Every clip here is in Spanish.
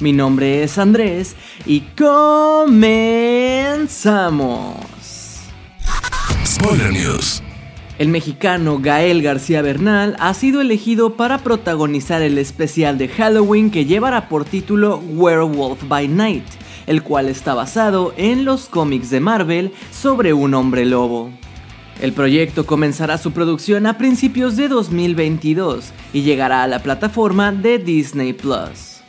Mi nombre es Andrés y comenzamos. Spoiler News. El mexicano Gael García Bernal ha sido elegido para protagonizar el especial de Halloween que llevará por título Werewolf by Night, el cual está basado en los cómics de Marvel sobre un hombre lobo. El proyecto comenzará su producción a principios de 2022 y llegará a la plataforma de Disney Plus.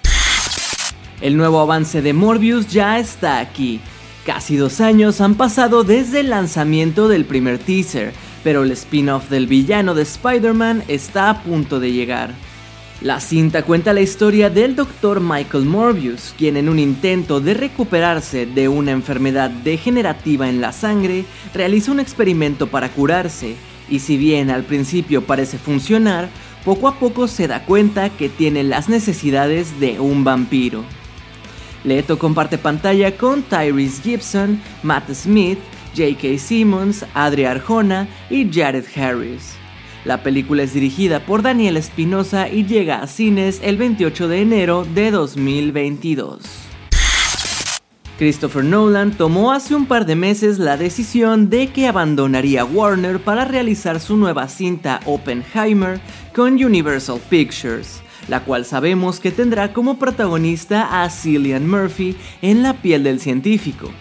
El nuevo avance de Morbius ya está aquí. Casi dos años han pasado desde el lanzamiento del primer teaser, pero el spin-off del villano de Spider-Man está a punto de llegar. La cinta cuenta la historia del Dr. Michael Morbius, quien en un intento de recuperarse de una enfermedad degenerativa en la sangre, realiza un experimento para curarse, y si bien al principio parece funcionar, poco a poco se da cuenta que tiene las necesidades de un vampiro. Leto comparte pantalla con Tyrese Gibson, Matt Smith, J.K. Simmons, Adria Arjona y Jared Harris. La película es dirigida por Daniel Espinosa y llega a cines el 28 de enero de 2022. Christopher Nolan tomó hace un par de meses la decisión de que abandonaría Warner para realizar su nueva cinta Oppenheimer con Universal Pictures la cual sabemos que tendrá como protagonista a Cillian Murphy en la piel del científico.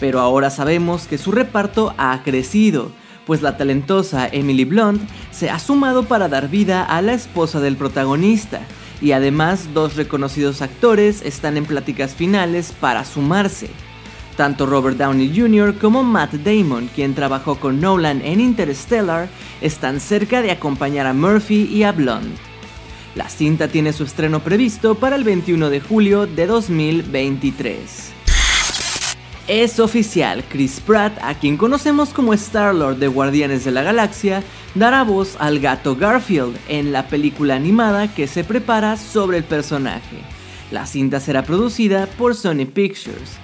Pero ahora sabemos que su reparto ha crecido, pues la talentosa Emily Blunt se ha sumado para dar vida a la esposa del protagonista, y además dos reconocidos actores están en pláticas finales para sumarse. Tanto Robert Downey Jr. como Matt Damon, quien trabajó con Nolan en Interstellar, están cerca de acompañar a Murphy y a Blunt. La cinta tiene su estreno previsto para el 21 de julio de 2023. Es oficial, Chris Pratt, a quien conocemos como Star-Lord de Guardianes de la Galaxia, dará voz al gato Garfield en la película animada que se prepara sobre el personaje. La cinta será producida por Sony Pictures.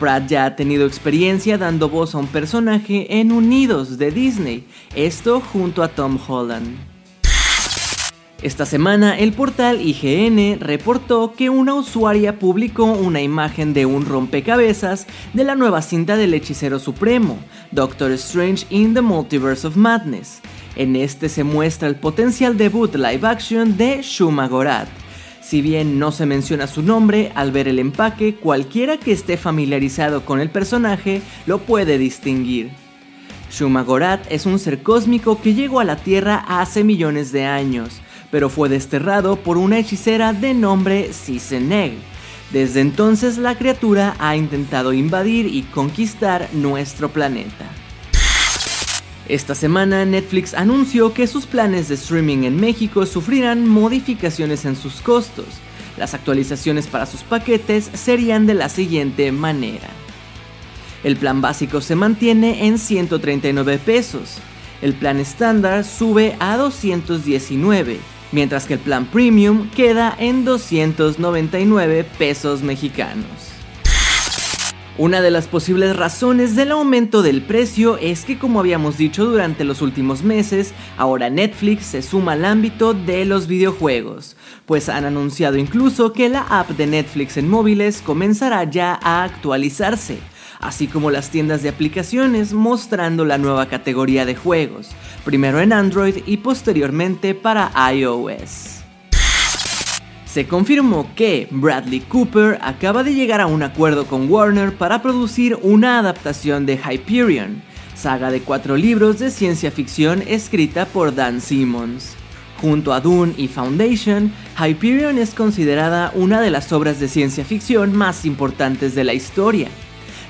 Pratt ya ha tenido experiencia dando voz a un personaje en Unidos de Disney, esto junto a Tom Holland. Esta semana el portal IGN reportó que una usuaria publicó una imagen de un rompecabezas de la nueva cinta del hechicero supremo, Doctor Strange in the Multiverse of Madness. En este se muestra el potencial debut live action de Shuma Gorath. Si bien no se menciona su nombre, al ver el empaque, cualquiera que esté familiarizado con el personaje lo puede distinguir. Shuma Gorath es un ser cósmico que llegó a la Tierra hace millones de años pero fue desterrado por una hechicera de nombre Siseneg. Desde entonces la criatura ha intentado invadir y conquistar nuestro planeta. Esta semana Netflix anunció que sus planes de streaming en México sufrirán modificaciones en sus costos. Las actualizaciones para sus paquetes serían de la siguiente manera. El plan básico se mantiene en 139 pesos. El plan estándar sube a 219 mientras que el plan premium queda en 299 pesos mexicanos. Una de las posibles razones del aumento del precio es que como habíamos dicho durante los últimos meses, ahora Netflix se suma al ámbito de los videojuegos, pues han anunciado incluso que la app de Netflix en móviles comenzará ya a actualizarse así como las tiendas de aplicaciones mostrando la nueva categoría de juegos, primero en Android y posteriormente para iOS. Se confirmó que Bradley Cooper acaba de llegar a un acuerdo con Warner para producir una adaptación de Hyperion, saga de cuatro libros de ciencia ficción escrita por Dan Simmons. Junto a Dune y Foundation, Hyperion es considerada una de las obras de ciencia ficción más importantes de la historia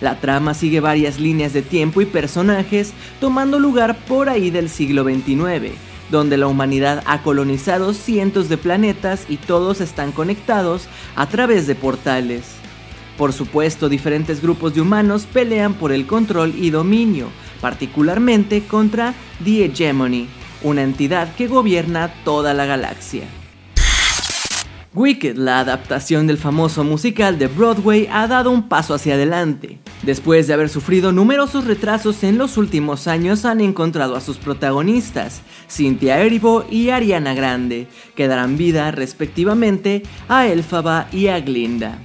la trama sigue varias líneas de tiempo y personajes tomando lugar por ahí del siglo XXIX, donde la humanidad ha colonizado cientos de planetas y todos están conectados a través de portales. Por supuesto, diferentes grupos de humanos pelean por el control y dominio, particularmente contra The Hegemony, una entidad que gobierna toda la galaxia. Wicked, la adaptación del famoso musical de Broadway, ha dado un paso hacia adelante. Después de haber sufrido numerosos retrasos en los últimos años, han encontrado a sus protagonistas, Cynthia Erivo y Ariana Grande, que darán vida respectivamente a Elphaba y a Glinda.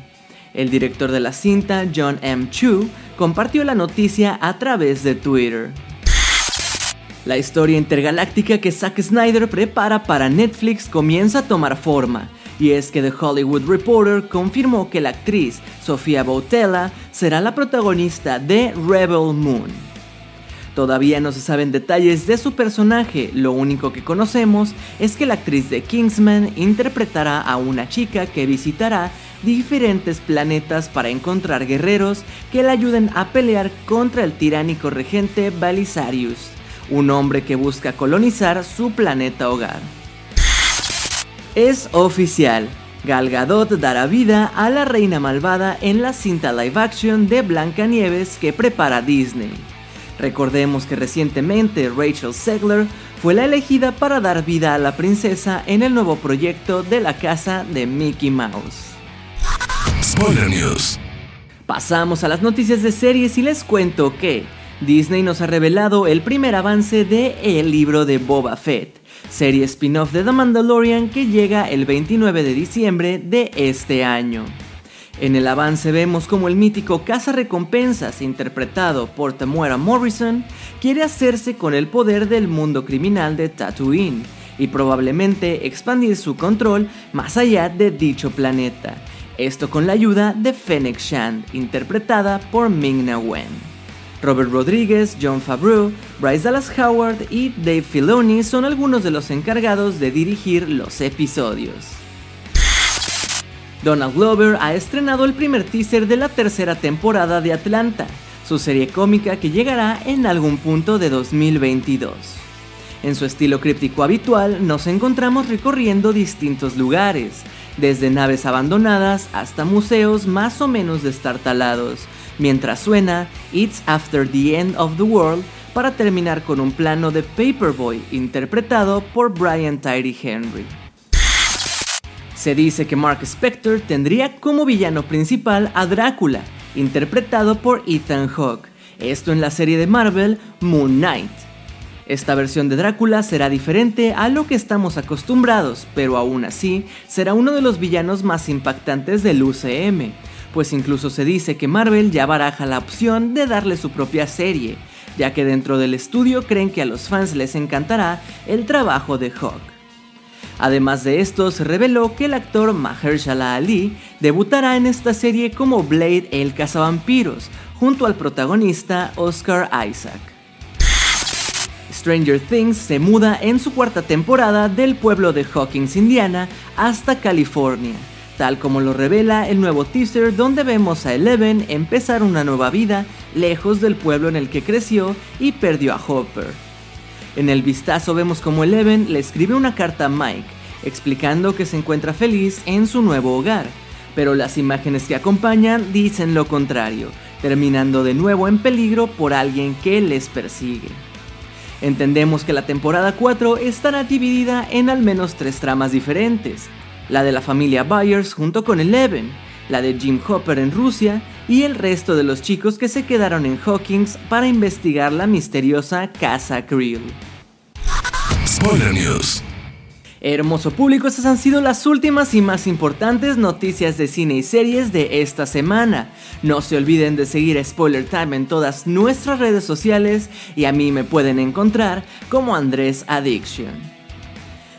El director de la cinta, John M. Chu, compartió la noticia a través de Twitter. La historia intergaláctica que Zack Snyder prepara para Netflix comienza a tomar forma y es que The Hollywood Reporter confirmó que la actriz Sofía Boutella será la protagonista de Rebel Moon. Todavía no se saben detalles de su personaje, lo único que conocemos es que la actriz de Kingsman interpretará a una chica que visitará diferentes planetas para encontrar guerreros que le ayuden a pelear contra el tiránico regente Balisarius, un hombre que busca colonizar su planeta hogar. Es oficial. Gal Gadot dará vida a la reina malvada en la cinta live action de Blancanieves que prepara Disney. Recordemos que recientemente Rachel Segler fue la elegida para dar vida a la princesa en el nuevo proyecto de la casa de Mickey Mouse. Spoiler News. Pasamos a las noticias de series y les cuento que Disney nos ha revelado el primer avance de El libro de Boba Fett serie spin-off de The Mandalorian que llega el 29 de diciembre de este año. En el avance vemos como el mítico recompensas interpretado por Tamuera Morrison quiere hacerse con el poder del mundo criminal de Tatooine y probablemente expandir su control más allá de dicho planeta. Esto con la ayuda de Fennec Shand, interpretada por Ming-Na Wen. Robert Rodríguez, John Favreau, Bryce Dallas Howard y Dave Filoni son algunos de los encargados de dirigir los episodios. Donald Glover ha estrenado el primer teaser de la tercera temporada de Atlanta, su serie cómica que llegará en algún punto de 2022. En su estilo críptico habitual, nos encontramos recorriendo distintos lugares, desde naves abandonadas hasta museos más o menos destartalados, mientras suena It's After the End of the World para terminar con un plano de Paperboy interpretado por Brian Tyree Henry. Se dice que Mark Spector tendría como villano principal a Drácula, interpretado por Ethan Hawke, esto en la serie de Marvel Moon Knight. Esta versión de Drácula será diferente a lo que estamos acostumbrados, pero aún así será uno de los villanos más impactantes del UCM, pues incluso se dice que Marvel ya baraja la opción de darle su propia serie, ya que dentro del estudio creen que a los fans les encantará el trabajo de Hawk. Además de esto, se reveló que el actor Mahershala Ali debutará en esta serie como Blade el cazavampiros, junto al protagonista Oscar Isaac. Stranger Things se muda en su cuarta temporada del pueblo de Hawkins, Indiana, hasta California, tal como lo revela el nuevo teaser donde vemos a Eleven empezar una nueva vida lejos del pueblo en el que creció y perdió a Hopper. En el vistazo vemos como Eleven le escribe una carta a Mike, explicando que se encuentra feliz en su nuevo hogar, pero las imágenes que acompañan dicen lo contrario, terminando de nuevo en peligro por alguien que les persigue. Entendemos que la temporada 4 estará dividida en al menos tres tramas diferentes, la de la familia Byers junto con Eleven, la de Jim Hopper en Rusia y el resto de los chicos que se quedaron en Hawkins para investigar la misteriosa Casa Creel. Spoiler News. Hermoso público, estas han sido las últimas y más importantes noticias de cine y series de esta semana. No se olviden de seguir a Spoiler Time en todas nuestras redes sociales y a mí me pueden encontrar como Andrés Addiction.